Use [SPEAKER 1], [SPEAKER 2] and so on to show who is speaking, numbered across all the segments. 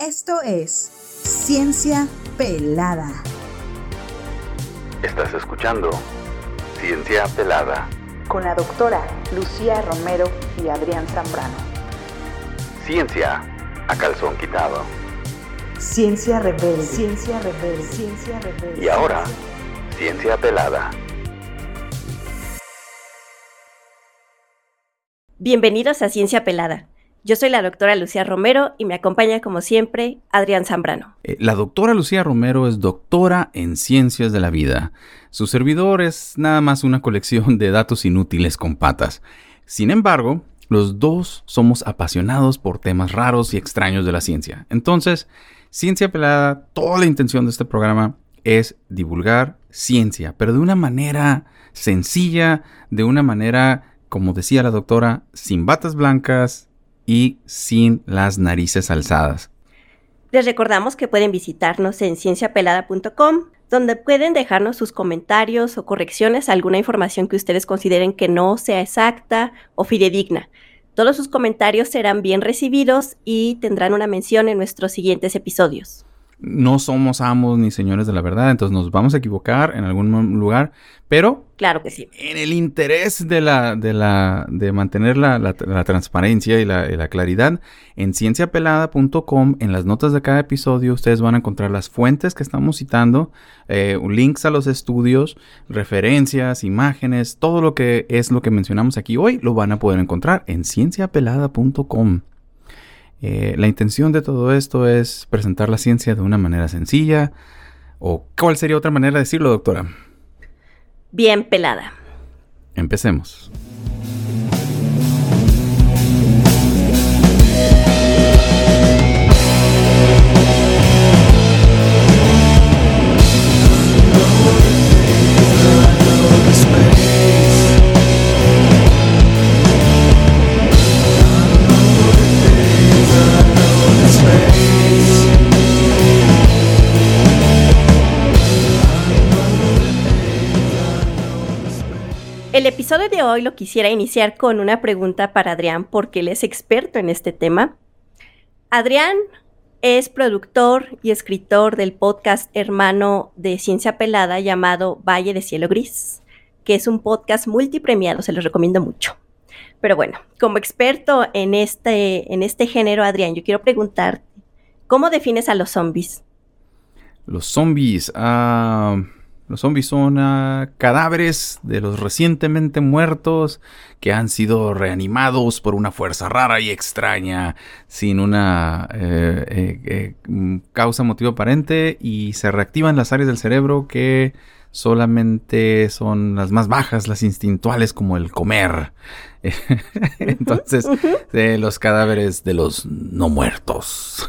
[SPEAKER 1] Esto es Ciencia Pelada.
[SPEAKER 2] Estás escuchando Ciencia Pelada
[SPEAKER 1] Con la doctora Lucía Romero y Adrián Zambrano.
[SPEAKER 2] Ciencia a calzón quitado.
[SPEAKER 1] Ciencia rebelde. Ciencia rebelde. Ciencia rebelde.
[SPEAKER 2] Y ahora, Ciencia Pelada.
[SPEAKER 3] Bienvenidos a Ciencia Pelada. Yo soy la doctora Lucía Romero y me acompaña como siempre Adrián Zambrano.
[SPEAKER 4] Eh, La doctora Lucía Romero es doctora en ciencias de la vida. Su servidor es nada más una colección de datos inútiles con patas. Sin embargo, los dos somos apasionados por temas raros y extraños de la ciencia. Entonces, Ciencia Pelada, toda la intención de este programa es divulgar ciencia, pero de una manera sencilla, de una manera, como decía la doctora, sin batas blancas y sin las narices alzadas.
[SPEAKER 3] Les recordamos que pueden visitarnos en cienciapelada.com, donde pueden dejarnos sus comentarios o correcciones a alguna información que ustedes consideren que no sea exacta o fidedigna. Todos sus comentarios serán bien recibidos y tendrán una mención en nuestros siguientes episodios.
[SPEAKER 4] No somos amos ni señores de la verdad, entonces nos vamos a equivocar en algún lugar, pero
[SPEAKER 3] Claro que sí.
[SPEAKER 4] en el interés de la, de la, de mantener la, la- la transparencia y la, y la claridad, en cienciapelada.com, en las notas de cada episodio, ustedes van a encontrar las fuentes que estamos citando, eh, links a los estudios, referencias, imágenes, todo lo que es lo que mencionamos aquí hoy, lo van a poder encontrar en cienciapelada.com. Eh, la intención de todo esto es presentar la ciencia de una manera sencilla. ¿O cuál sería otra manera de decirlo, doctora?
[SPEAKER 3] Bien pelada.
[SPEAKER 4] Empecemos.
[SPEAKER 3] Episodio de hoy lo quisiera iniciar con una pregunta para Adrián porque él es experto en este tema. Adrián es productor y escritor del podcast hermano de Ciencia Pelada llamado Valle de Cielo Gris, que es un podcast multipremiado, se los recomiendo mucho. Pero bueno, como experto en este, en este género, Adrián, yo quiero preguntarte, ¿cómo defines a los zombies?
[SPEAKER 4] Los zombies. ah, los zombies son ah, cadáveres de los recientemente muertos que han sido reanimados por una fuerza rara y extraña, sin una eh, eh, eh, mm, causa motivo aparente y se reactivan las áreas del cerebro que solamente son las más bajas, las instintuales como el comer. Entonces, de los cadáveres de los no muertos.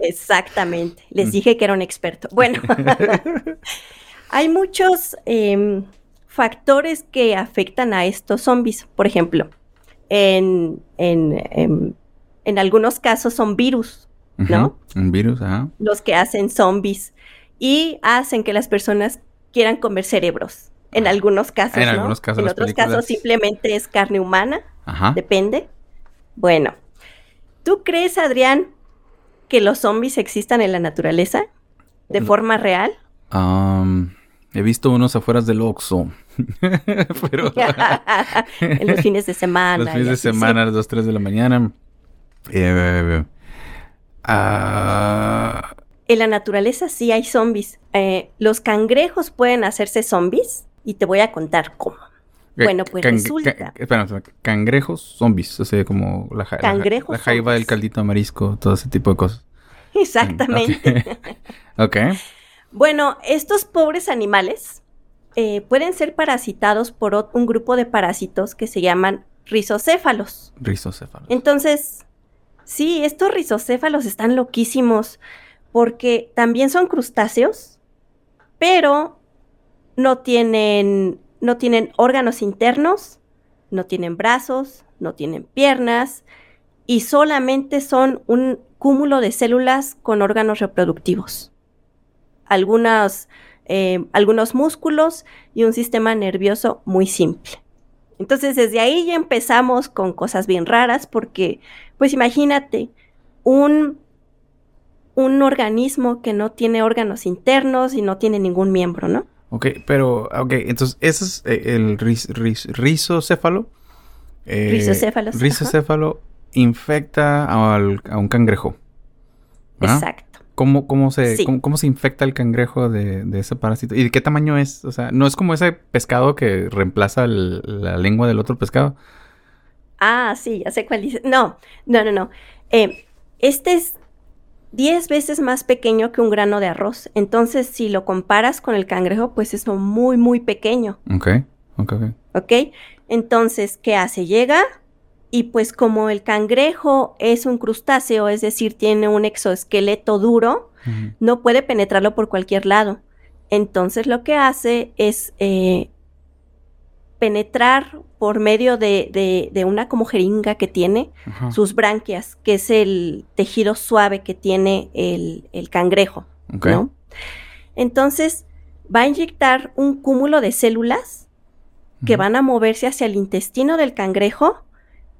[SPEAKER 3] Exactamente. Les dije que era un experto. Bueno, hay muchos em, factores que afectan a estos zombies. Por ejemplo, en, en, em, en algunos casos son virus, ¿no?
[SPEAKER 4] Un virus, ajá.
[SPEAKER 3] Los que hacen zombies y hacen que las personas quieran comer cerebros. En algunos casos,
[SPEAKER 4] En
[SPEAKER 3] ¿no?
[SPEAKER 4] algunos casos
[SPEAKER 3] En otros
[SPEAKER 4] películas-
[SPEAKER 3] casos simplemente es carne humana.
[SPEAKER 4] Ajá.
[SPEAKER 3] Depende. Bueno, ¿tú crees, Adrián, que los zombies existan en la naturaleza de
[SPEAKER 4] No.
[SPEAKER 3] forma real?
[SPEAKER 4] Am, he visto unos afuera del Oxxo. Pero
[SPEAKER 3] en los fines de semana.
[SPEAKER 4] los fines de semana, a las 2, 3 de la mañana. Eh, ah,
[SPEAKER 3] En la naturaleza sí hay zombies. Eh, los cangrejos pueden hacerse zombies y te voy a contar cómo. Bueno, pues
[SPEAKER 4] can-
[SPEAKER 3] resulta.
[SPEAKER 4] ca- espera, espera, cangrejos zombies. O sea, como la, ja- la ja-
[SPEAKER 3] Cangrejos
[SPEAKER 4] la jaiba del caldito marisco, todo ese tipo de cosas.
[SPEAKER 3] Exactamente.
[SPEAKER 4] Ok. Ok.
[SPEAKER 3] Bueno, estos pobres animales eh, pueden ser parasitados por un grupo de parásitos que se llaman rizocéfalos.
[SPEAKER 4] Rizocéfalos.
[SPEAKER 3] Entonces, sí, estos rizocéfalos están loquísimos porque también son crustáceos, pero no tienen, no tienen órganos internos, no tienen brazos, no tienen piernas y solamente son un cúmulo de células con órganos reproductivos. Algunas, eh, algunos músculos y un sistema nervioso muy simple. Entonces desde ahí ya empezamos con cosas bien raras porque, pues imagínate, un, un organismo que no tiene órganos internos y no tiene ningún miembro, ¿no?
[SPEAKER 4] Ok, pero, ok, entonces, ese es eh, el ris- rizocéfalo. Eh,
[SPEAKER 3] ajá.
[SPEAKER 4] Rizocéfalo infecta al- a un cangrejo.
[SPEAKER 3] Exacto.
[SPEAKER 4] ¿Cómo, cómo, se,
[SPEAKER 3] Sí.
[SPEAKER 4] cómo, cómo se infecta el cangrejo de, de ese parásito? ¿Y de qué tamaño es? O sea, no es como ese pescado que reemplaza el- la lengua del otro pescado.
[SPEAKER 3] Ah, sí, ya sé cuál dice. No, no, no, no. Eh, este es 10 veces más pequeño que un grano de arroz. Entonces, si lo comparas con el cangrejo, pues es muy, muy pequeño.
[SPEAKER 4] Ok, ok, ok.
[SPEAKER 3] ¿Ok? Entonces, ¿qué hace? Llega y pues como el cangrejo es un crustáceo, es decir, tiene un exoesqueleto duro, no puede penetrarlo por cualquier lado. Entonces lo que hace es eh, penetrar por medio de, de- de una como jeringa que tiene sus branquias, que es el tejido suave que tiene el, el cangrejo. ¿no? Entonces va a inyectar un cúmulo de células que van a moverse hacia el intestino del cangrejo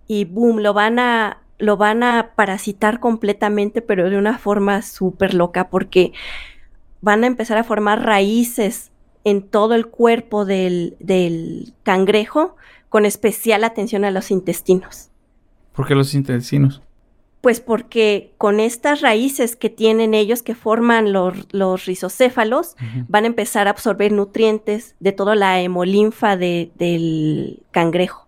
[SPEAKER 3] y boom, lo van a lo van a parasitar completamente, pero de una forma súper loca, porque van a empezar a formar raíces en todo el cuerpo del, del cangrejo, con especial atención a los intestinos.
[SPEAKER 4] ¿Por qué los intestinos?
[SPEAKER 3] Pues porque con estas raíces que tienen ellos, que forman los, los rizocéfalos, van a empezar a absorber nutrientes de toda la hemolinfa de- del cangrejo.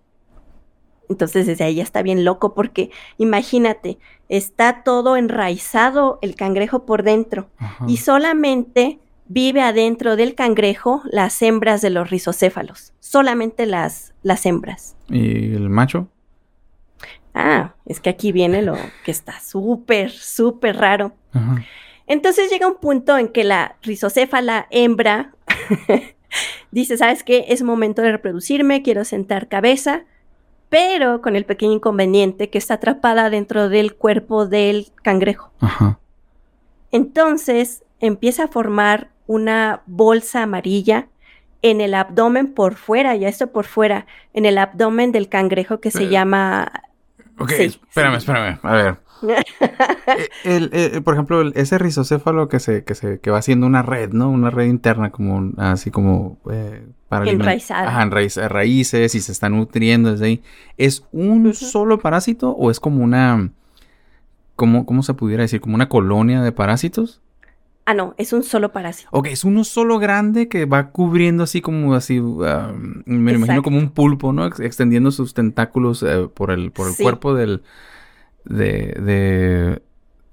[SPEAKER 3] Entonces desde ahí ya está bien loco porque imagínate, está todo enraizado el cangrejo por dentro
[SPEAKER 4] Ajá.
[SPEAKER 3] y solamente vive adentro del cangrejo las hembras de los rizocéfalos, solamente las, las hembras.
[SPEAKER 4] ¿Y el macho?
[SPEAKER 3] Ah, es que aquí viene lo que está súper, súper raro.
[SPEAKER 4] Ajá.
[SPEAKER 3] Entonces llega un punto en que la rizocéfala hembra dice, ¿sabes qué? Es momento de reproducirme, quiero sentar cabeza, pero con el pequeño inconveniente que está atrapada dentro del cuerpo del cangrejo.
[SPEAKER 4] Ajá.
[SPEAKER 3] Entonces empieza a formar una bolsa amarilla en el abdomen por fuera, ya esto por fuera, en el abdomen del cangrejo que se
[SPEAKER 4] Eh.
[SPEAKER 3] llama...
[SPEAKER 4] Ok,
[SPEAKER 3] Sí,
[SPEAKER 4] espérame,
[SPEAKER 3] sí.
[SPEAKER 4] espérame. A ver. Eh, el, eh, por ejemplo, ese rizocéfalo que se, que se, que va haciendo una red, ¿no? Una red interna, como un- así como eh, para
[SPEAKER 3] Enraizada.
[SPEAKER 4] Ajá, enraiz- raíces y se está nutriendo desde ahí. ¿Es un solo parásito o es como una, como, cómo se pudiera decir, como una colonia de parásitos?
[SPEAKER 3] Ah, no, es un solo parásito.
[SPEAKER 4] Ok, es uno solo grande que va cubriendo así como así, ah, me lo imagino
[SPEAKER 3] Exacto.
[SPEAKER 4] como un pulpo, ¿no? Ex- extendiendo sus tentáculos eh, por el, por el
[SPEAKER 3] Sí.
[SPEAKER 4] cuerpo del, de, de-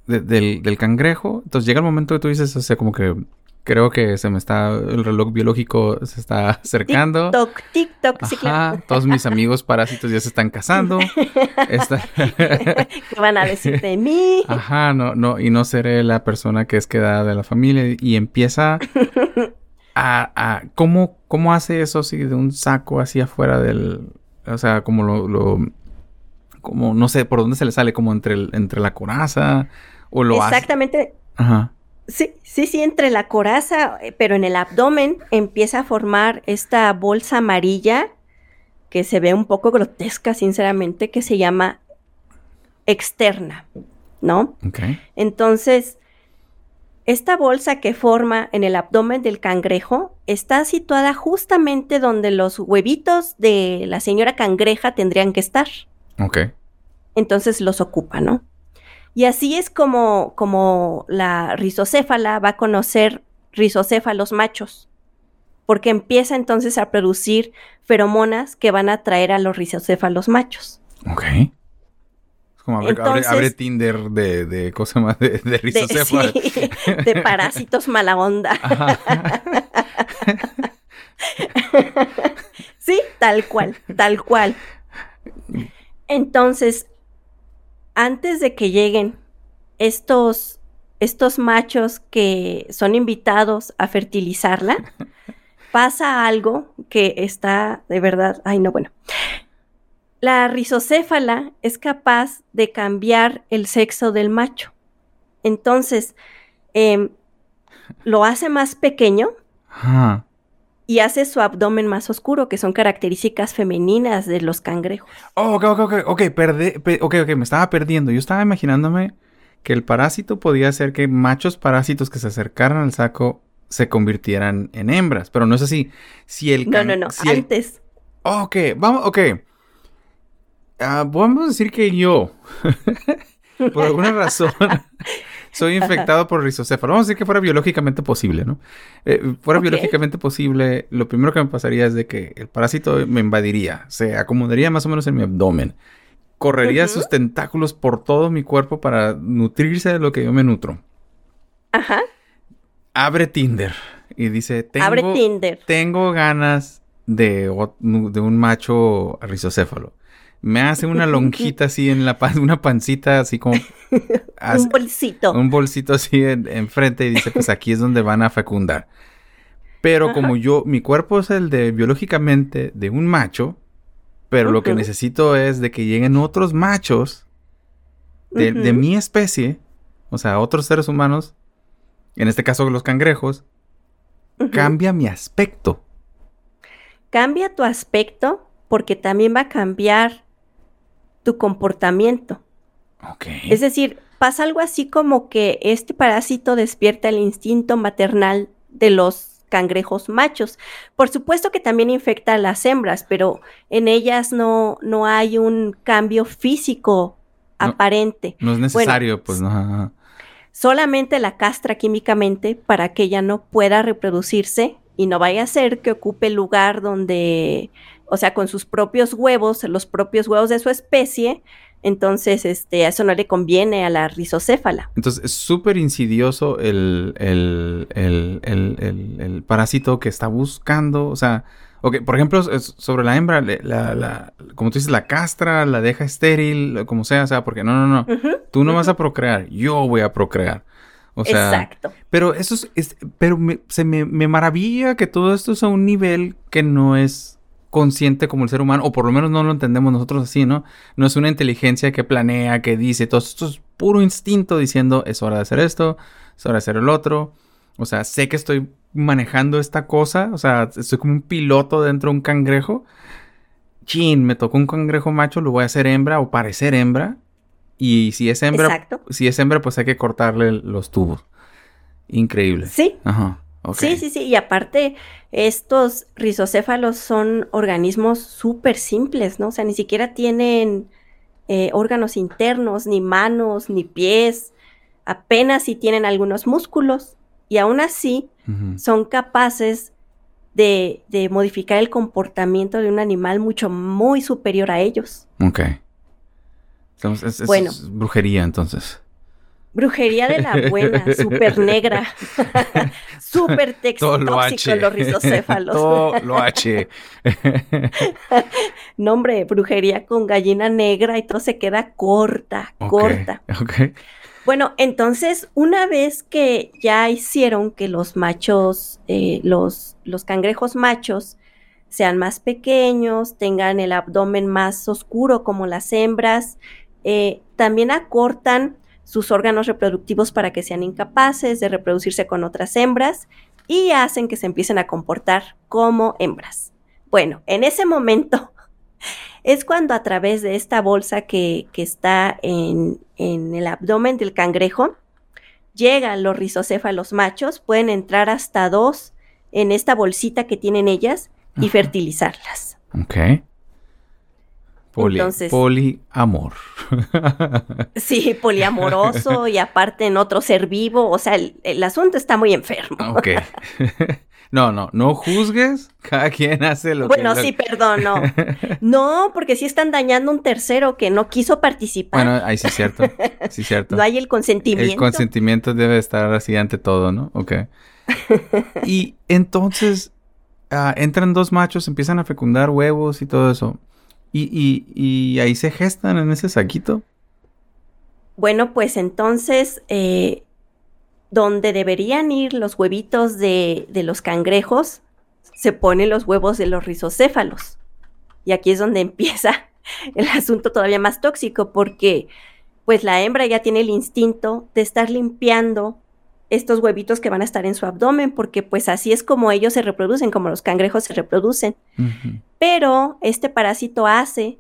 [SPEAKER 4] de- del, del cangrejo. Entonces llega el momento que tú dices, o sea, como que creo que se me está, el reloj biológico se está acercando.
[SPEAKER 3] TikTok, TikTok, sí, claro.
[SPEAKER 4] Ajá, todos mis amigos parásitos ya se están casando. Está-
[SPEAKER 3] ¿Qué van a decir de mí?
[SPEAKER 4] Ajá, no, no, y no seré la persona que es quedada de la familia y empieza a, a ¿cómo, cómo hace eso así de un saco así afuera del, o sea, como lo, lo como no sé por dónde se le sale, como entre el- entre la coraza o lo hace.
[SPEAKER 3] Exactamente.
[SPEAKER 4] Ajá.
[SPEAKER 3] Sí, sí, sí, entre la coraza, eh, pero en el abdomen empieza a formar esta bolsa amarilla que se ve un poco grotesca, sinceramente, que se llama externa, ¿no?
[SPEAKER 4] Ok.
[SPEAKER 3] Entonces, esta bolsa que forma en el abdomen del cangrejo está situada justamente donde los huevitos de la señora cangreja tendrían que estar.
[SPEAKER 4] Ok.
[SPEAKER 3] entonces los ocupa, ¿no? Y así es como, como la rizocéfala va a conocer rizocéfalos machos, porque empieza entonces a producir feromonas que van a atraer a los rizocéfalos machos.
[SPEAKER 4] Ok. Es como abre,
[SPEAKER 3] Entonces-
[SPEAKER 4] abre Tinder de, de cosa más de, de
[SPEAKER 3] De,
[SPEAKER 4] rizocéfalo.
[SPEAKER 3] sí, de parásitos mala onda. Sí, tal cual, tal cual. Entonces, antes de que lleguen estos, estos machos que son invitados a fertilizarla, pasa algo que está de verdad, ay no, bueno. La rizocéfala es capaz de cambiar el sexo del macho. Entonces, em, lo hace más pequeño
[SPEAKER 4] Ajá.
[SPEAKER 3] Y hace su abdomen más oscuro, que son características femeninas de los cangrejos.
[SPEAKER 4] Oh, ok, ok, ok, ok, perdé, pe- ok, ok, me estaba perdiendo. Yo estaba imaginándome que el parásito podía hacer que machos parásitos que se acercaran al saco se convirtieran en hembras, pero no es así. Si el
[SPEAKER 3] No,
[SPEAKER 4] can-
[SPEAKER 3] no, no,
[SPEAKER 4] si el-
[SPEAKER 3] antes.
[SPEAKER 4] Ok, vamos, ok. Ah, vamos a decir que yo, por alguna razón, soy infectado por rizocéfalo. Vamos a decir que fuera biológicamente posible, ¿no? Eh, fuera biológicamente posible, lo primero que me pasaría es de que el parásito me invadiría, se acomodaría más o menos en mi abdomen, correría sus tentáculos por todo mi cuerpo para nutrirse de lo que yo me nutro.
[SPEAKER 3] Ajá.
[SPEAKER 4] Abre Tinder y dice, tengo,
[SPEAKER 3] Abre Tinder.
[SPEAKER 4] tengo ganas de un macho rizocéfalo. Me hace una lonjita así en la pan, una pancita así como
[SPEAKER 3] Un bolsito.
[SPEAKER 4] un bolsito así en- enfrente y dice, pues aquí es donde van a fecundar. Pero como yo, mi cuerpo es el de biológicamente de un macho, pero lo que necesito es de que lleguen otros machos de, mi especie, o sea, otros seres humanos, en este caso los cangrejos, cambia mi aspecto.
[SPEAKER 3] Cambia tu aspecto porque también va a cambiar tu comportamiento. Es decir, pasa algo así como que este parásito despierta el instinto maternal de los cangrejos machos. Por supuesto que también infecta a las hembras, pero en ellas no, no hay un cambio físico
[SPEAKER 4] No.
[SPEAKER 3] aparente.
[SPEAKER 4] no es necesario, pues no.
[SPEAKER 3] Solamente la castra químicamente para que ella no pueda reproducirse y no vaya a ser que ocupe el lugar donde, o sea, con sus propios huevos, los propios huevos de su especie, entonces este, eso no le conviene a la rizocéfala.
[SPEAKER 4] Entonces es súper insidioso el, el, el, el, parásito que está buscando. O sea, por ejemplo, sobre la hembra, la, la, como tú dices, la castra, la deja estéril, como sea, o sea, porque no, no, no. Tú no vas a procrear, yo voy a procrear. O sea,
[SPEAKER 3] Exacto.
[SPEAKER 4] pero eso es, es- pero me, se me, me maravilla que todo esto es a un nivel que no es consciente como el ser humano, o por lo menos no lo entendemos nosotros así, ¿no? No es una inteligencia que planea, que dice, todo esto es puro instinto diciendo, es hora de hacer esto, es hora de hacer el otro. O sea, sé que estoy manejando esta cosa, o sea, estoy como un piloto dentro de un cangrejo. Chin, me tocó un cangrejo macho, lo voy a hacer hembra o parecer hembra. Y si es hembra,
[SPEAKER 3] Exacto.
[SPEAKER 4] si es hembra, pues hay que cortarle los tubos. Increíble.
[SPEAKER 3] Sí,
[SPEAKER 4] Ajá.
[SPEAKER 3] Sí, sí, sí. Y aparte, estos rizocéfalos son organismos súper simples, ¿no? O sea, ni siquiera tienen eh, órganos internos, ni manos, ni pies. Apenas si tienen algunos músculos. Y aún así, son capaces de, de modificar el comportamiento de un animal mucho muy superior a ellos.
[SPEAKER 4] Ok. Entonces, es, es-
[SPEAKER 3] Bueno.
[SPEAKER 4] es brujería, entonces.
[SPEAKER 3] Brujería de la buena, súper negra, súper
[SPEAKER 4] lo
[SPEAKER 3] tóxico los rizocéfalos.
[SPEAKER 4] Todo lo H.
[SPEAKER 3] No, hombre, brujería con gallina negra y todo se queda corta, corta. Bueno, entonces, una vez que ya hicieron que los machos, eh, los, los cangrejos machos, sean más pequeños, tengan el abdomen más oscuro como las hembras, eh, también acortan sus órganos reproductivos para que sean incapaces de reproducirse con otras hembras y hacen que se empiecen a comportar como hembras. Bueno, en ese momento es cuando a través de esta bolsa que, que está en, en el abdomen del cangrejo, llegan los rizocéfalos machos, pueden entrar hasta dos en esta bolsita que tienen ellas y
[SPEAKER 4] Ajá.
[SPEAKER 3] fertilizarlas.
[SPEAKER 4] Ok. Poli,
[SPEAKER 3] Entonces-
[SPEAKER 4] poliamor.
[SPEAKER 3] Sí, poliamoroso y aparte en otro ser vivo, o sea, el, el asunto está muy enfermo.
[SPEAKER 4] ok. no, no, no juzgues. Cada quien hace lo
[SPEAKER 3] Bueno,
[SPEAKER 4] que...
[SPEAKER 3] sí, perdón, no. No, porque sí están dañando un tercero que no quiso participar.
[SPEAKER 4] Bueno, ahí sí es cierto. Sí es cierto.
[SPEAKER 3] no hay el consentimiento.
[SPEAKER 4] El consentimiento debe estar así ante todo, ¿no? Ok. y entonces ah, entran dos machos, empiezan a fecundar huevos y todo eso. Y, ahí se gestan en ese saquito.
[SPEAKER 3] Bueno, pues entonces, eh, donde deberían ir los huevitos de, de los cangrejos, se ponen los huevos de los rizocéfalos. Y aquí es donde empieza el asunto todavía más tóxico, porque pues la hembra ya tiene el instinto de estar limpiando estos huevitos que van a estar en su abdomen, porque pues así es como ellos se reproducen, como los cangrejos se reproducen. Pero este parásito hace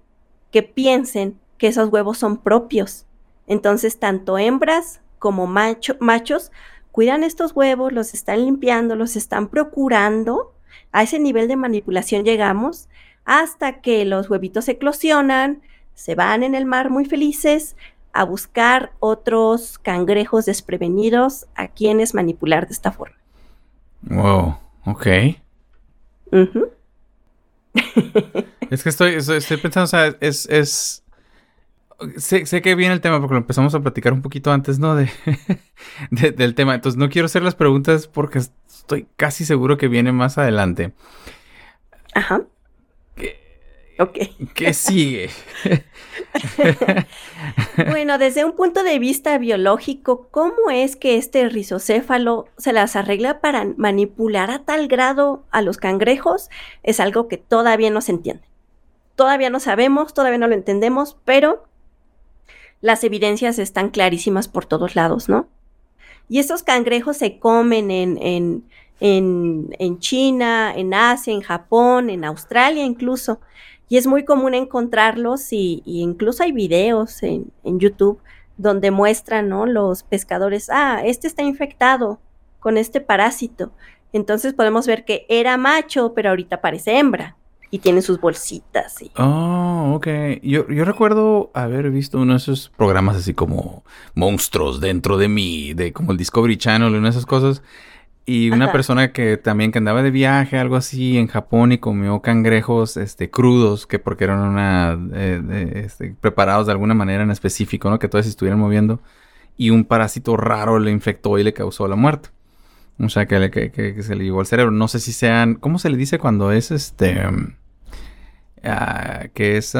[SPEAKER 3] que piensen que esos huevos son propios Entonces, tanto hembras como machos cuidan estos huevos, los están limpiando, los están procurando. A ese nivel de manipulación llegamos hasta que los huevitos eclosionan, se van en el mar muy felices a buscar otros cangrejos desprevenidos a quienes manipular de esta forma.
[SPEAKER 4] Wow, ok. es que estoy, estoy, pensando, o sea, es, es Sé, sé, que viene el tema porque lo empezamos a platicar un poquito antes, ¿no? De, del tema. Entonces no quiero hacer las preguntas porque estoy casi seguro que viene más adelante.
[SPEAKER 3] Ajá. Ok.
[SPEAKER 4] ¿Qué sigue?
[SPEAKER 3] bueno, desde un punto de vista biológico, ¿cómo es que este rizocéfalo se las arregla para manipular a tal grado a los cangrejos? Es algo que todavía no se entiende. Todavía no sabemos, todavía no lo entendemos, pero las evidencias están clarísimas por todos lados, ¿no? Y estos cangrejos se comen en, en, en, China, en Asia, en Japón, en Australia incluso. Y es muy común encontrarlos y, incluso hay videos en, en, YouTube donde muestran. Los pescadores, ah, este está infectado con este parásito. Entonces podemos ver que era macho, pero ahorita parece hembra y tiene sus bolsitas. Y...
[SPEAKER 4] Oh, ok. Yo, yo recuerdo haber visto uno de esos programas así como monstruos dentro de mí, de como el Discovery Channel y una de esas cosas. Y una persona que también que andaba de viaje, algo así, en Japón y comió cangrejos este, crudos, que porque eran una, eh, este, preparados de alguna manera en específico, ¿no? Que todos se estuvieran moviendo. Y un parásito raro le infectó y le causó la muerte. O sea, que, que, se le llevó al cerebro. No sé si sean. ¿Cómo se le dice cuando es este. Ah, que es.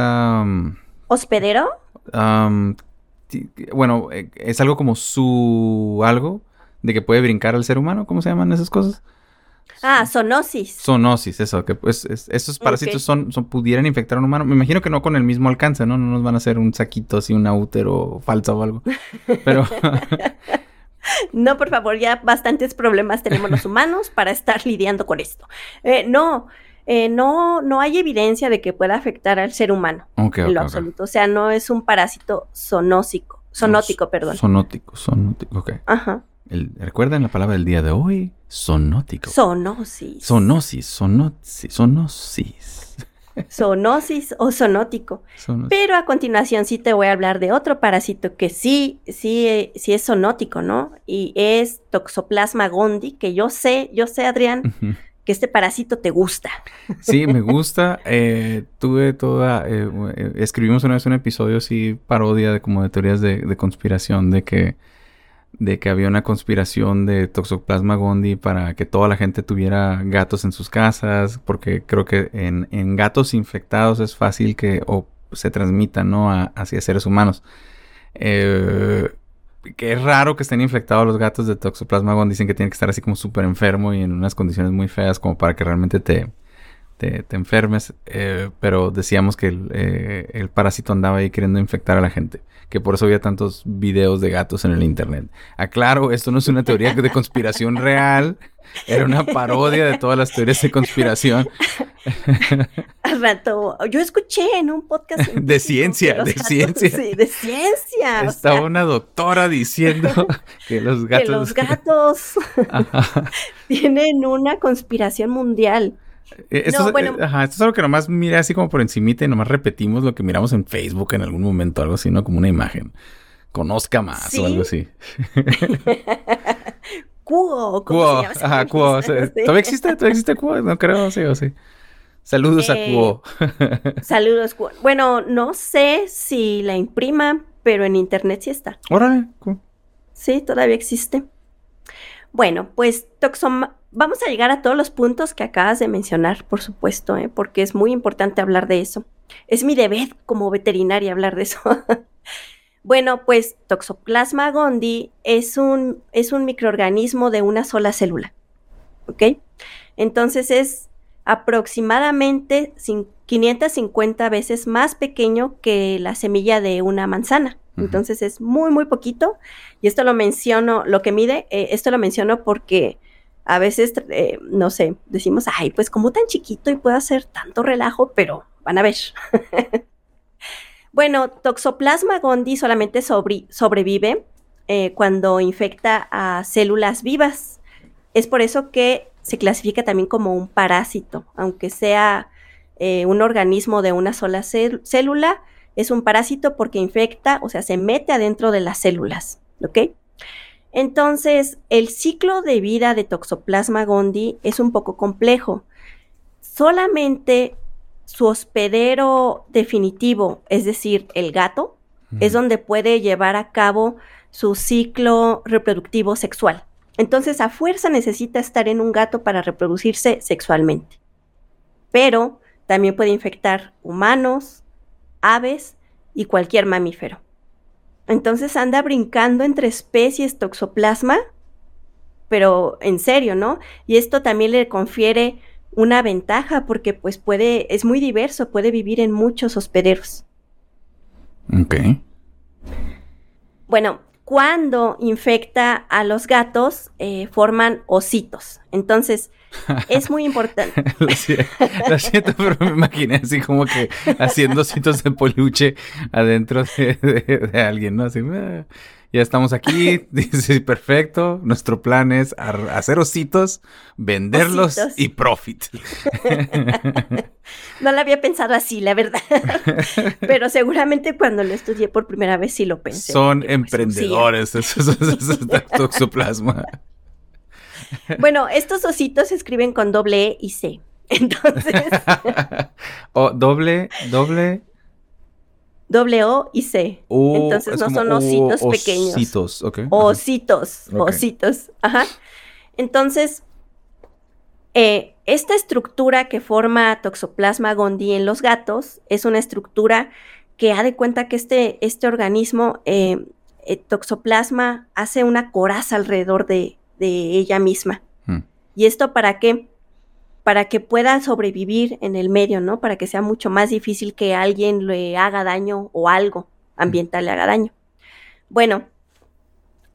[SPEAKER 3] ¿Hospedero?
[SPEAKER 4] bueno, eh, es algo como su. algo de que puede brincar al ser humano. ¿Cómo se llaman esas cosas?
[SPEAKER 3] Ah, zoonosis.
[SPEAKER 4] Zoonosis, eso, que pues esos parásitos son, son, pudieran infectar a un humano. Me imagino que no con el mismo alcance, ¿no? No nos van a hacer un saquito así, un útero falso o algo. Pero,
[SPEAKER 3] no, por favor, ya bastantes problemas tenemos los humanos para estar lidiando con esto. Eh, no, eh, no, no hay evidencia de que pueda afectar al ser humano en lo absoluto. O sea, no es un parásito sonósico, sonótico, perdón.
[SPEAKER 4] Sonótico, sonótico, ok.
[SPEAKER 3] Ajá.
[SPEAKER 4] ¿Recuerdan la palabra del día de hoy? Sonótico.
[SPEAKER 3] Sonosis.
[SPEAKER 4] Sonosis, sonosis, sonosis.
[SPEAKER 3] Zoonosis o zoonótico. Pero a continuación sí te voy a hablar de otro parásito que sí, sí, sí es zoonótico, ¿no? Y es Toxoplasma gondii, que yo sé, yo sé, Adrián, que este parásito te gusta.
[SPEAKER 4] Sí, me gusta. Eh, tuve toda, eh, eh, escribimos una vez un episodio así, parodia de como de teorías de conspiración, de que de que había una conspiración de Toxoplasma gondii para que toda la gente tuviera gatos en sus casas, porque creo que en, gatos infectados es fácil que o se transmita, ¿no? hacia seres humanos. Eh, que es raro que estén infectados los gatos de Toxoplasma gondii. Dicen que tienen que estar así como súper enfermo y en unas condiciones muy feas como para que realmente te, te, enfermes. Eh, pero decíamos que el, eh, el parásito andaba ahí queriendo infectar a la gente que por eso había tantos videos de gatos en el internet. Aclaro, esto no es una teoría de conspiración real, era una parodia de todas las teorías de conspiración.
[SPEAKER 3] Al rato, yo escuché en un podcast
[SPEAKER 4] de ciencia, de ciencia.
[SPEAKER 3] Sí, de ciencia.
[SPEAKER 4] Estaba una doctora diciendo que los gatos...
[SPEAKER 3] Que los gatos tienen una conspiración mundial.
[SPEAKER 4] Eh, esto, es, eh, ajá, esto es algo que nomás mira así como por encimita y nomás repetimos lo que miramos en Facebook en algún momento, algo así, ¿no? Como una imagen. Conozca más o algo así.
[SPEAKER 3] Cuo,
[SPEAKER 4] ¿cómo se llama Ajá, Cuo. ¿Todavía existe? ¿Todavía existe Cuo? No creo, sí o sí. Saludos a Cuo.
[SPEAKER 3] Eh, saludos, Cuo. Bueno, no sé si la imprima, pero en internet sí está.
[SPEAKER 4] Órale, Cuo.
[SPEAKER 3] Sí, todavía existe. Bueno, pues Toxom vamos a llegar a todos los puntos que acabas de mencionar, por supuesto, ¿eh? porque es muy importante hablar de eso. Es mi deber como veterinaria hablar de eso. bueno, pues Toxoplasma gondii es un, es un microorganismo de una sola célula. ¿Ok? Entonces es aproximadamente 550 veces más pequeño que la semilla de una manzana. Entonces es muy, muy poquito. Y esto lo menciono, lo que mide, eh, esto lo menciono porque a veces, eh, no sé, decimos, ay, pues como tan chiquito y puede hacer tanto relajo, pero van a ver. Bueno, Toxoplasma gondii solamente sobrevive eh, cuando infecta a células vivas. Es por eso que se clasifica también como un parásito, aunque sea eh, un organismo de una sola célula, es un parásito porque infecta, o sea, se mete adentro de las células, ¿ok? Entonces, el ciclo de vida de Toxoplasma gondii es un poco complejo. Solamente su hospedero definitivo, es decir, el gato, es donde puede llevar a cabo su ciclo reproductivo sexual. Entonces, a fuerza necesita estar en un gato para reproducirse sexualmente. Pero también puede infectar humanos, aves y cualquier mamífero. Entonces anda brincando entre especies toxoplasma, pero en serio, ¿no? Y esto también le confiere una ventaja porque pues puede, es muy diverso, puede vivir en muchos hospederos.
[SPEAKER 4] Ok.
[SPEAKER 3] Bueno, cuando infecta a los gatos, eh, forman ositos. Entonces, es muy importante.
[SPEAKER 4] lo, siento, pero me imaginé así como que haciendo ositos de peluche adentro de, alguien, ¿no? Así, ah, ya estamos aquí, dice, perfecto, nuestro plan es hacer ositos, venderlos y profit.
[SPEAKER 3] no lo había pensado así, la verdad. Pero seguramente cuando lo estudié por primera vez sí lo pensé.
[SPEAKER 4] Son pues, emprendedores, esos, toxoplasma.
[SPEAKER 3] Bueno, estos ositos se escriben con doble E y C. Entonces.
[SPEAKER 4] o doble, doble.
[SPEAKER 3] Doble O y C. Entonces no son ositos pequeños.
[SPEAKER 4] Ositos, ok.
[SPEAKER 3] Ositos, ositos. Ajá. Entonces, eh, esta estructura que forma Toxoplasma gondii en los gatos es una estructura que ha de cuenta que este, este organismo, eh, eh, Toxoplasma, hace una coraza alrededor de, de ella misma. Hmm. ¿Y esto para qué? Para que pueda sobrevivir en el medio, ¿no? Para que sea mucho más difícil que alguien le haga daño o algo ambiental le haga daño. Bueno,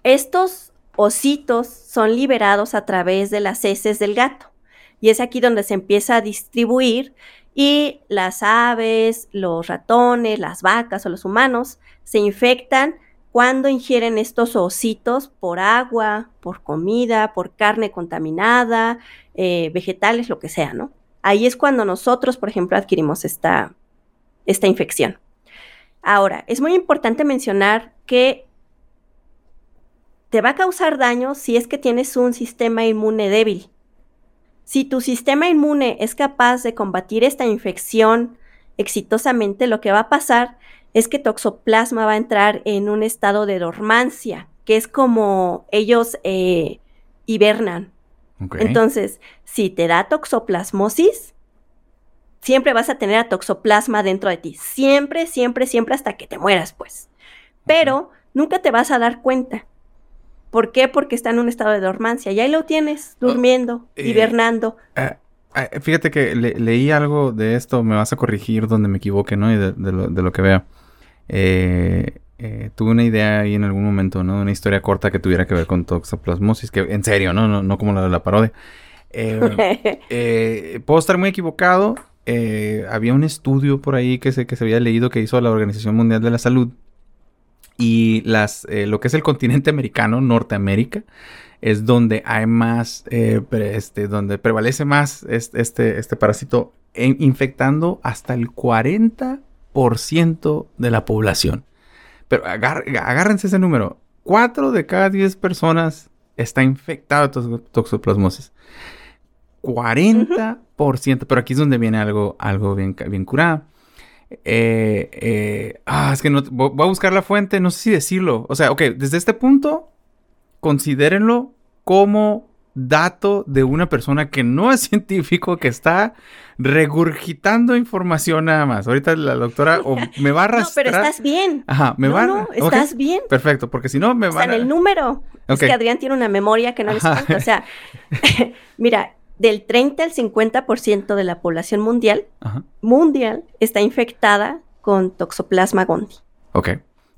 [SPEAKER 3] estos ositos son liberados a través de las heces del gato. Y es aquí donde se empieza a distribuir y las aves, los ratones, las vacas o los humanos se infectan cuando ingieren estos ositos por agua, por comida, por carne contaminada, eh, vegetales, lo que sea, ¿no? Ahí es cuando nosotros, por ejemplo, adquirimos esta, esta infección. Ahora, es muy importante mencionar que te va a causar daño si es que tienes un sistema inmune débil. Si tu sistema inmune es capaz de combatir esta infección exitosamente, lo que va a pasar es que Toxoplasma va a entrar en un estado de dormancia, que es como ellos eh, hibernan. Entonces, si te da toxoplasmosis, siempre vas a tener a toxoplasma dentro de ti. Siempre, siempre, siempre hasta que te mueras, pues. Pero nunca te vas a dar cuenta. ¿Por qué? Porque está en un estado de dormancia. Y ahí lo tienes, oh, durmiendo, eh, hibernando.
[SPEAKER 4] Ah, ah, fíjate que leí algo de esto, me vas a corregir donde me equivoque, ¿no? Y de, lo, de lo, que vea. Eh, eh, tuve una idea ahí en algún momento, ¿no? Una historia corta que tuviera que ver con toxoplasmosis, que en serio, ¿no? No, no como la de la parodia. Eh, puedo estar muy equivocado. había un estudio por ahí que se, que se había leído que hizo la Organización Mundial de la Salud. Y las, lo que es el continente americano, Norteamérica, es donde hay más, este, donde prevalece más este, este, parásito infectando hasta el 40 ciento de la población. Pero agárrense ese número. 4 de cada 10 personas está infectado de toxoplasmosis. 40%. Pero aquí es donde viene algo, algo bien, bien curado. Eh, eh, ah, es que no, voy a buscar la fuente, no sé si decirlo. O sea, ok, desde este punto, considérenlo como dato de una persona que no es científico, que está regurgitando información nada más. Ahorita la doctora me va a arrastrar.
[SPEAKER 3] No, pero estás bien.
[SPEAKER 4] Ajá, me va a...
[SPEAKER 3] No, estás bien.
[SPEAKER 4] Perfecto, porque si no me va
[SPEAKER 3] a... en el número. Es que Adrián tiene una memoria que no les cuenta. O sea, mira, del 30 al 50% de la población mundial, mundial, está infectada con Toxoplasma gondii.
[SPEAKER 4] Ok.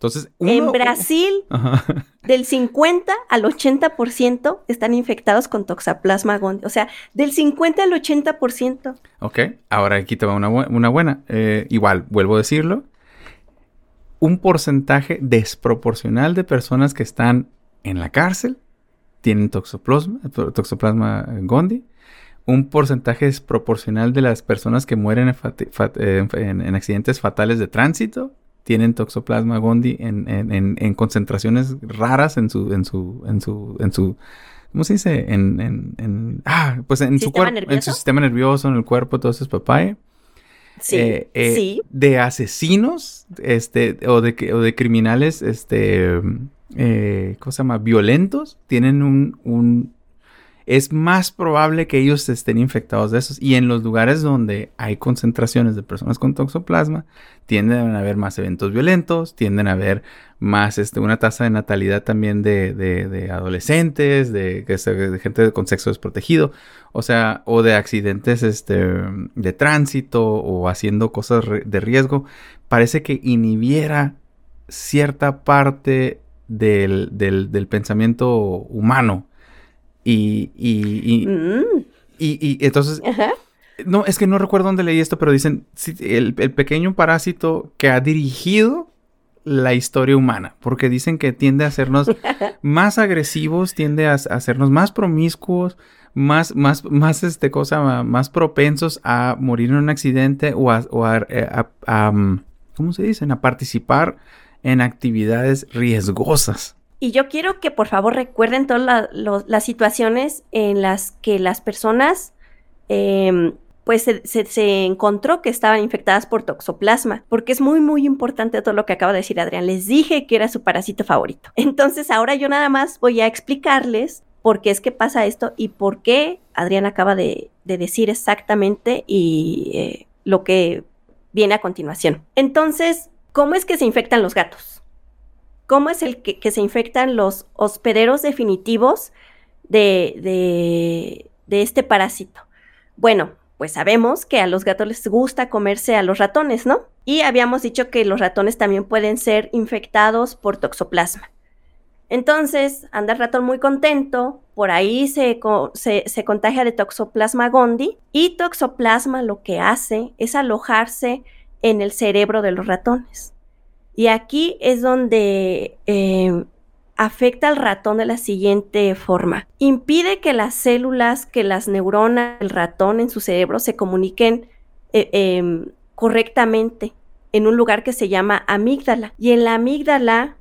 [SPEAKER 4] Entonces,
[SPEAKER 3] en Brasil, del 50 al 80% están infectados con toxoplasma gondii. O sea, del 50 al 80%.
[SPEAKER 4] Ok, ahora aquí te va una, buena. Eh, igual, vuelvo a decirlo. un porcentaje desproporcional de personas que están en la cárcel tienen toxoplasma, toxoplasma gondii. Un porcentaje desproporcional de las personas que mueren en, accidentes fatales de tránsito tienen toxoplasma gondii en, concentraciones raras en su, en su, en su, en su, ¿cómo se dice? En, ah, pues en su cuerpo, en su sistema nervioso, en el cuerpo, todo eso es papaya.
[SPEAKER 3] Sí, eh, eh, sí.
[SPEAKER 4] De asesinos, este, o de, o de criminales, este, eh, ¿cómo se llama? Violentos, tienen un, un, es más probable que ellos estén infectados de esos. Y en los lugares donde hay concentraciones de personas con toxoplasma, tienden a haber más eventos violentos, tienden a haber más este, una tasa de natalidad también de, de, adolescentes, de, de, gente con sexo desprotegido, o sea, o de accidentes este, de tránsito o haciendo cosas de riesgo. Parece que inhibiera cierta parte del, del pensamiento humano y, y, mm. y, y, entonces... No, es que no recuerdo dónde leí esto, pero dicen el, pequeño parásito que ha dirigido la historia humana, porque dicen que tiende a hacernos más agresivos, tiende a, hacernos más promiscuos, más, más, más, este cosa, más propensos a morir en un accidente o a, o a, eh, mm, ¿cómo se dicen? A participar en actividades riesgosas.
[SPEAKER 3] Y yo quiero que por favor recuerden todas las situaciones en las que las personas em, pues se, encontró que estaban infectadas por toxoplasma, porque es muy, muy importante todo lo que acaba de decir Adrián. Les dije que era su parásito favorito. Entonces ahora yo nada más voy a explicarles por qué es que pasa esto y por qué Adrián acaba de, decir exactamente y eh, lo que viene a continuación. Entonces, ¿cómo es que se infectan los gatos? Cómo es el que, se infectan los hospederos definitivos de, este parásito. Bueno, pues sabemos que a los gatos les gusta comerse a los ratones, ¿no? Y habíamos dicho que los ratones también pueden ser infectados por toxoplasma. Entonces, anda el ratón muy contento, por ahí se, se, se, contagia de toxoplasma gondii y toxoplasma lo que hace es alojarse en el cerebro de los ratones. Y aquí es donde eh, afecta al ratón de la siguiente forma. Impide que las células, que las neuronas del ratón en su cerebro se comuniquen eh, em, correctamente en un lugar que se llama amígdala. Y en la amígdala,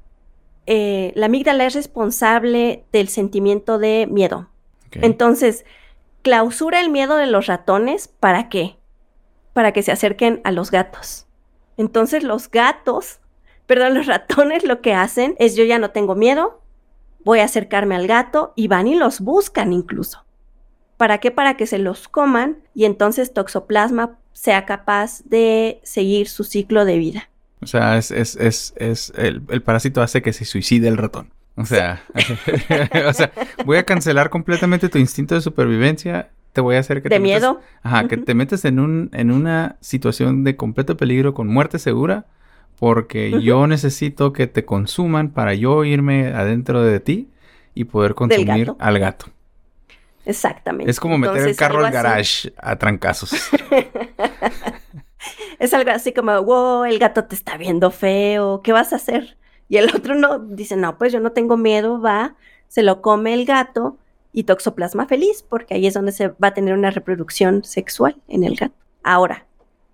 [SPEAKER 3] eh, la amígdala es responsable del sentimiento de miedo. Entonces, clausura el miedo de los ratones, ¿para qué? Para que se acerquen a los gatos. Entonces los gatos Perdón, los ratones lo que hacen es yo ya no tengo miedo, voy a acercarme al gato y van y los buscan incluso. ¿Para qué? Para que se los coman y entonces Toxoplasma sea capaz de seguir su ciclo de vida.
[SPEAKER 4] O sea, es, es, es, es el, parásito hace que se suicide el ratón. O sea, o sea, voy a cancelar completamente tu instinto de supervivencia. Te voy a hacer que
[SPEAKER 3] de miedo.
[SPEAKER 4] Ajá, que te metes en un, en una situación de completo peligro con muerte segura porque yo necesito que te consuman para yo irme adentro de ti y poder consumir al gato.
[SPEAKER 3] Exactamente.
[SPEAKER 4] Es como meter el carro al garage a trancazos.
[SPEAKER 3] es algo así como, wow, el gato te está viendo feo, ¿qué vas a hacer? Y el otro no, dice, no, pues yo no tengo miedo, va, se lo come el gato y toxoplasma feliz, porque ahí es donde se va a tener una reproducción sexual en el gato. Ahora,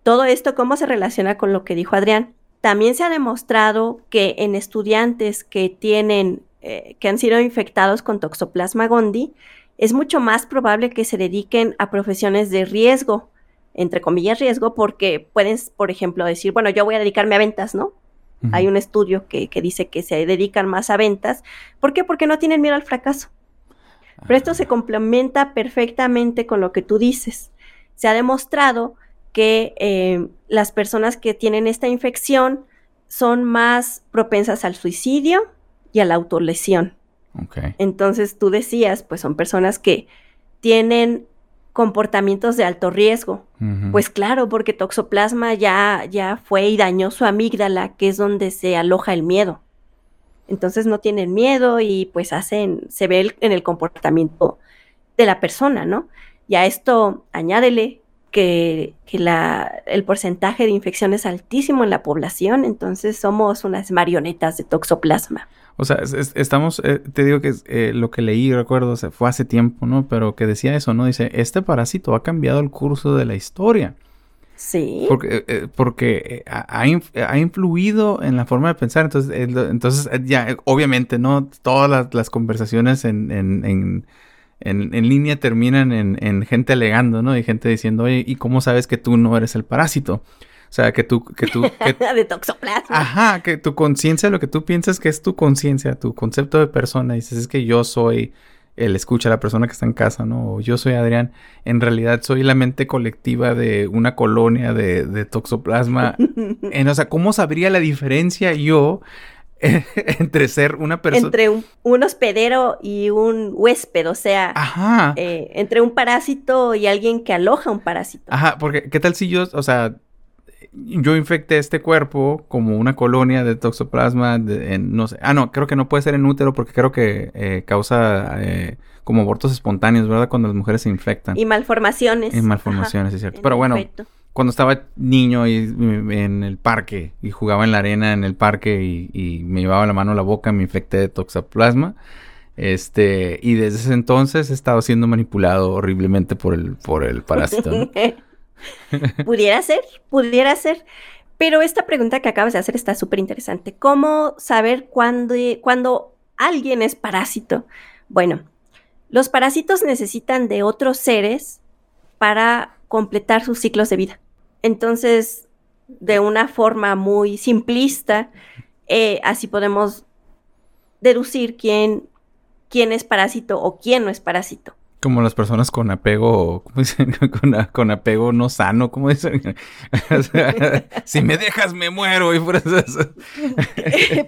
[SPEAKER 3] todo esto, ¿cómo se relaciona con lo que dijo Adrián? También se ha demostrado que en estudiantes que tienen, eh, que han sido infectados con toxoplasma gondii, es mucho más probable que se dediquen a profesiones de riesgo, entre comillas riesgo, porque pueden, por ejemplo, decir, bueno, yo voy a dedicarme a ventas, ¿no? Hay un estudio que, que, dice que se dedican más a ventas. ¿Por qué? Porque no tienen miedo al fracaso. Pero esto se ah. complementa perfectamente con lo que tú dices. Se ha demostrado que eh, las personas que tienen esta infección son más propensas al suicidio y a la autolesión. Entonces tú decías, pues son personas que tienen comportamientos de alto riesgo. Pues claro, porque toxoplasma ya, ya fue y dañó su amígdala, que es donde se aloja el miedo. Entonces no tienen miedo y pues hacen, se ve en el comportamiento de la persona, ¿no? Y a esto añádele que, que la, el porcentaje de infección es altísimo en la población, entonces somos unas marionetas de toxoplasma.
[SPEAKER 4] O sea, es- es- estamos, eh, te digo que eh, lo que leí, recuerdo, se fue hace tiempo, ¿no? Pero que decía eso, ¿no? Dice, este parásito ha cambiado el curso de la historia.
[SPEAKER 3] Sí.
[SPEAKER 4] Porque, eh, porque ha, ha inf- ha influido en la forma de pensar. Entonces, entonces ya, obviamente, ¿no? Todas las, las conversaciones en, en, en, en- en línea terminan en, en gente alegando, ¿no? Y gente diciendo, oye, ¿y cómo sabes que tú no eres el parásito? O sea, que tú, que tú, que,
[SPEAKER 3] de toxoplasma.
[SPEAKER 4] Ajá, que tu conciencia, lo que tú piensas que es tu conciencia, tu concepto de persona, dices, es que yo soy el escucha, la persona que está en casa, ¿no? O yo soy Adrián, en realidad soy la mente colectiva de una colonia de, de toxoplasma. En- o sea, ¿cómo sabría la diferencia yo entre ser una persona...
[SPEAKER 3] entre un, un hospedero y un huésped, o sea,
[SPEAKER 4] Ajá.
[SPEAKER 3] eh, entre un parásito y alguien que aloja un parásito.
[SPEAKER 4] Ajá, porque ¿qué tal si yo, o sea, yo infecté este cuerpo como una colonia de toxoplasma, de- en, no sé, ah, no, creo que no puede ser en útero porque creo que eh, causa eh, como abortos espontáneos, ¿verdad? Cuando las mujeres se infectan.
[SPEAKER 3] Y malformaciones.
[SPEAKER 4] Y malformaciones, es cierto.
[SPEAKER 3] en
[SPEAKER 4] Pero bueno,
[SPEAKER 3] efecto.
[SPEAKER 4] Cuando estaba niño y, en el parque y jugaba en la arena en el parque y, y me llevaba la mano a la boca, me infecté de toxoplasma. Este, y desde ese entonces he estado siendo manipulado horriblemente por el, por el parásito.
[SPEAKER 3] pudiera ser, pudiera ser. Pero esta pregunta que acabas de hacer está súper interesante. ¿Cómo saber cuándo, cuándo alguien es parásito? Bueno, los parásitos necesitan de otros seres para completar sus ciclos de vida. Entonces, de una forma muy simplista, eh, así podemos deducir quién, quién es parásito o quién no es parásito.
[SPEAKER 4] Como las personas con apego, ¿cómo dicen? Con, apego no sano, ¿cómo dicen? O sea, si me dejas me muero y por eso. eso.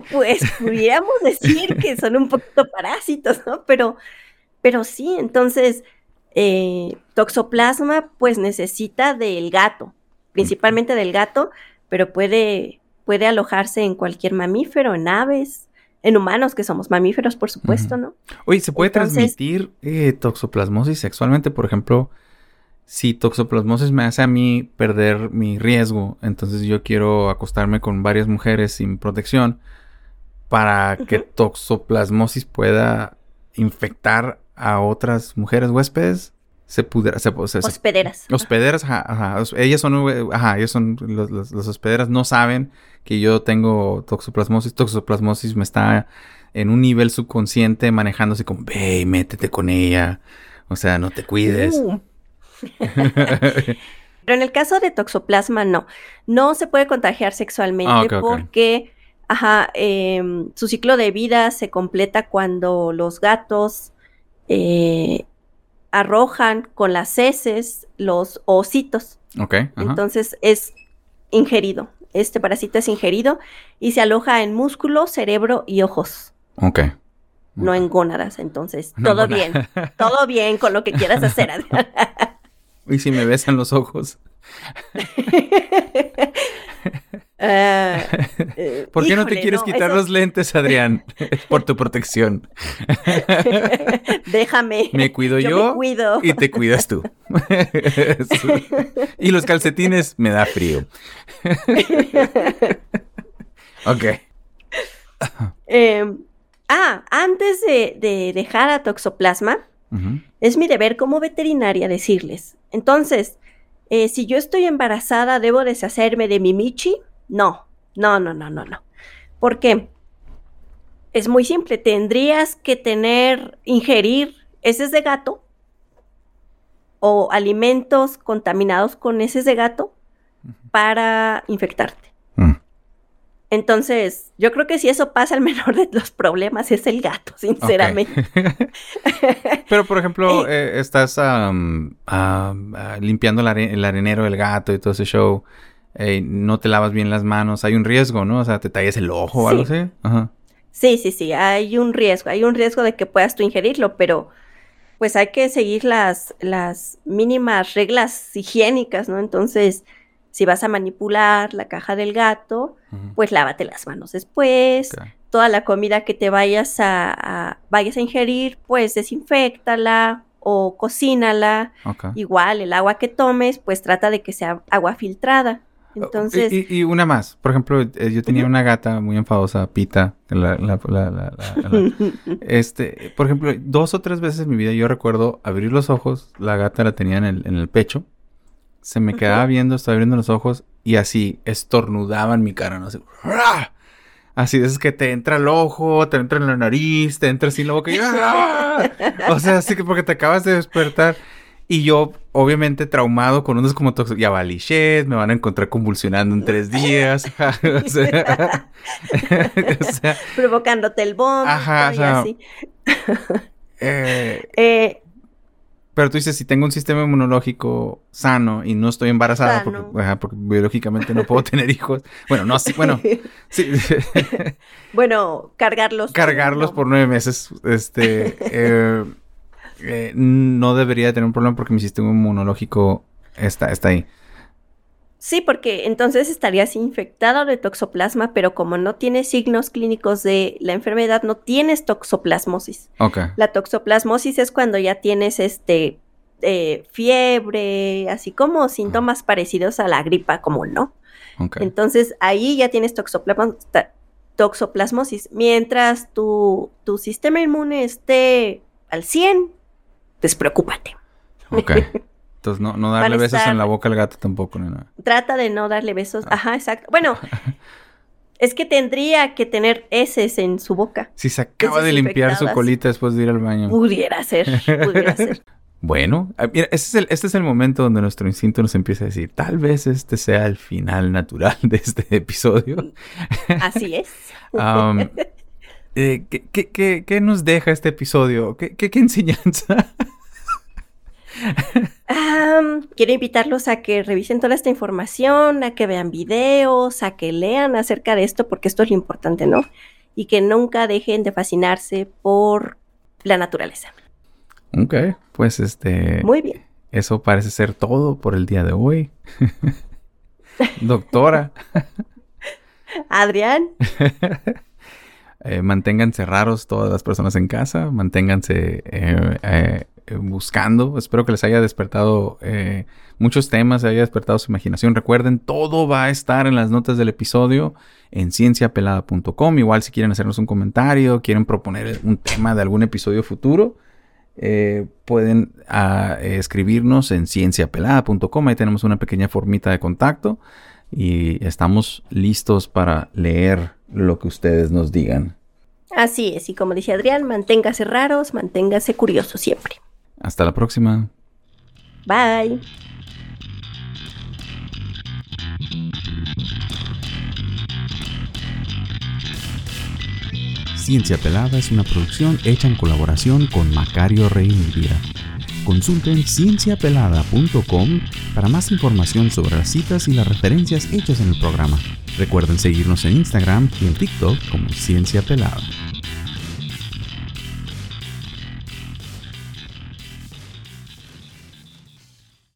[SPEAKER 3] pues pudiéramos decir que son un poquito parásitos, ¿no? Pero, pero sí, entonces, eh, toxoplasma pues necesita del gato, principalmente del gato, pero puede, puede alojarse en cualquier mamífero, en aves, en humanos que somos mamíferos, por supuesto. ¿no?
[SPEAKER 4] Oye, ¿se puede
[SPEAKER 3] Entonces-
[SPEAKER 4] transmitir eh, toxoplasmosis sexualmente? Por ejemplo, si toxoplasmosis me hace a mí perder mi riesgo, entonces yo quiero acostarme con varias mujeres sin protección para que toxoplasmosis pueda infectar a otras mujeres huéspedes. Se pudiera, se, se- se-
[SPEAKER 3] Hospederas.
[SPEAKER 4] Hospederas, ajá, ajá. Hos- Ellas son, eh, ajá, ellas son, los, los- los hospederas no saben que yo tengo toxoplasmosis. Toxoplasmosis me está en un nivel subconsciente manejando así como, ve, y métete con ella. O sea, no te cuides.
[SPEAKER 3] Uh. Pero en el caso de toxoplasma, no. No se puede contagiar sexualmente
[SPEAKER 4] Ah,
[SPEAKER 3] porque ajá, em, su ciclo de vida se completa cuando los gatos eh, arrojan con las heces los ositos.
[SPEAKER 4] ok, ajá.
[SPEAKER 3] Entonces es ingerido. Este parásito es ingerido y se aloja en músculo, cerebro y ojos,
[SPEAKER 4] ok.
[SPEAKER 3] no en gónadas. Entonces,
[SPEAKER 4] No,
[SPEAKER 3] todo bien. Todo bien con lo que quieras hacer.
[SPEAKER 4] Y si me besan los ojos.
[SPEAKER 3] Ah, eh,
[SPEAKER 4] ¿Por qué no te quieres
[SPEAKER 3] no,
[SPEAKER 4] quitar
[SPEAKER 3] eso-
[SPEAKER 4] los lentes, Adrián? Es por tu protección.
[SPEAKER 3] Déjame.
[SPEAKER 4] Me cuido
[SPEAKER 3] Yo
[SPEAKER 4] yo,
[SPEAKER 3] me cuido.
[SPEAKER 4] y te cuidas tú. y los calcetines me da frío. ok.
[SPEAKER 3] Eh, ah, antes de, de dejar a Toxoplasma, es mi deber como veterinaria decirles. Entonces, eh, si yo estoy embarazada, ¿debo deshacerme de mi Michi? No, no, no, no, no, no. ¿Por qué? Es muy simple. Tendrías que tener, ingerir heces de gato o alimentos contaminados con heces de gato para infectarte.
[SPEAKER 4] Mm.
[SPEAKER 3] Entonces, yo creo que si eso pasa, el menor de los problemas es el gato, sinceramente.
[SPEAKER 4] Pero, por ejemplo, eh, estás am, am, ah, limpiando el, are- el arenero del gato y todo ese show. Eh, no te lavas bien las manos. Hay un riesgo, ¿no? O sea, te tallas el ojo o algo
[SPEAKER 3] Sí.
[SPEAKER 4] así. Ajá.
[SPEAKER 3] Sí, sí, sí, hay un riesgo, hay un riesgo de que puedas tú ingerirlo, pero pues hay que seguir las, las mínimas reglas higiénicas, ¿no? Entonces, si vas a manipular la caja del gato, pues lávate las manos después. Toda la comida que te vayas a, a- vayas a ingerir, pues desinfectala, o cocínala. Igual, el agua que tomes, pues trata de que sea agua filtrada. Entonces,
[SPEAKER 4] Y, y- una más. Por ejemplo, eh, yo tenía una gata muy enfadosa, Pita. la- la- la- este, por ejemplo, dos o tres veces en mi vida yo recuerdo abrir los ojos, la gata la tenía en el, en el pecho, se me quedaba
[SPEAKER 3] Ujú.
[SPEAKER 4] viendo, estaba abriendo los ojos y así estornudaba en mi cara, no sé. ¡ah! Así esas que te entra el ojo, te entra en la nariz, te entra así en la boca y ¡ah! O sea, así que porque te acabas de despertar. Y yo, obviamente, traumado con unos como tox- ya valí shit, me van a encontrar convulsionando en tres días. o sea, o sea,
[SPEAKER 3] provocándote el vómito
[SPEAKER 4] Ajá, o sea,
[SPEAKER 3] así.
[SPEAKER 4] eh,
[SPEAKER 3] Eh,
[SPEAKER 4] pero tú dices, si tengo un sistema inmunológico sano y no estoy embarazada, porque, ajá, porque biológicamente no puedo tener hijos. Bueno, no, sí, bueno, sí.
[SPEAKER 3] bueno, cargarlos.
[SPEAKER 4] cargarlos
[SPEAKER 3] no.
[SPEAKER 4] por nueve meses, este, eh, eh, no debería tener un problema porque mi sistema inmunológico está, está ahí.
[SPEAKER 3] Sí, porque entonces estarías infectado de toxoplasma, pero como no tienes signos clínicos de la enfermedad, no tienes toxoplasmosis. La toxoplasmosis es cuando ya tienes este eh, fiebre, así como síntomas parecidos a la gripa común, ¿no? Entonces ahí ya tienes toxoplasmosis. Mientras tu, tu sistema inmune esté al 100, despreocúpate.
[SPEAKER 4] Ok. Entonces, no, no darle besos
[SPEAKER 3] estar-
[SPEAKER 4] en la boca al gato tampoco, ni nada.
[SPEAKER 3] Trata de no darle besos.
[SPEAKER 4] Ah.
[SPEAKER 3] Ajá, exacto. Bueno, es que tendría que tener heces en su boca.
[SPEAKER 4] Si se acaba de limpiar su colita después de ir al baño.
[SPEAKER 3] Pudiera ser, pudiera ser.
[SPEAKER 4] Bueno, ah, mira, este es, el, este es el momento donde nuestro instinto nos empieza a decir, tal vez este sea el final natural de este episodio.
[SPEAKER 3] Así es.
[SPEAKER 4] Eh, ¿qué, qué, qué- qué nos deja este episodio? ¿Qué, qué, qué enseñanza?
[SPEAKER 3] Quiero invitarlos a que revisen toda esta información, a que vean videos, a que lean acerca de esto, porque esto es lo importante, ¿no? Y que nunca dejen de fascinarse por la naturaleza.
[SPEAKER 4] ok, pues este,
[SPEAKER 3] Muy bien.
[SPEAKER 4] eso parece ser todo por el día de hoy. Doctora,
[SPEAKER 3] Adrián,
[SPEAKER 4] eh, manténganse raros todas las personas en casa, manténganse eh, eh, buscando. Espero que les haya despertado eh, muchos temas, haya despertado su imaginación. Recuerden, todo va a estar en las notas del episodio en cienciapelada.com. Igual si quieren hacernos un comentario, quieren proponer un tema de algún episodio futuro, eh, pueden ah, eh, escribirnos en cienciapelada.com. Ahí tenemos una pequeña formita de contacto y estamos listos para leer lo que ustedes nos digan.
[SPEAKER 3] así es. Y como dice Adrián, manténgase raros, manténgase curiosos siempre.
[SPEAKER 4] Hasta la próxima.
[SPEAKER 3] Bye.
[SPEAKER 4] Ciencia Pelada es una producción hecha en colaboración con Macario Reinvira. Consulten cienciapelada.com para más información sobre las citas y las referencias hechas en el programa. Recuerden seguirnos en Instagram y en TikTok como Ciencia Pelada.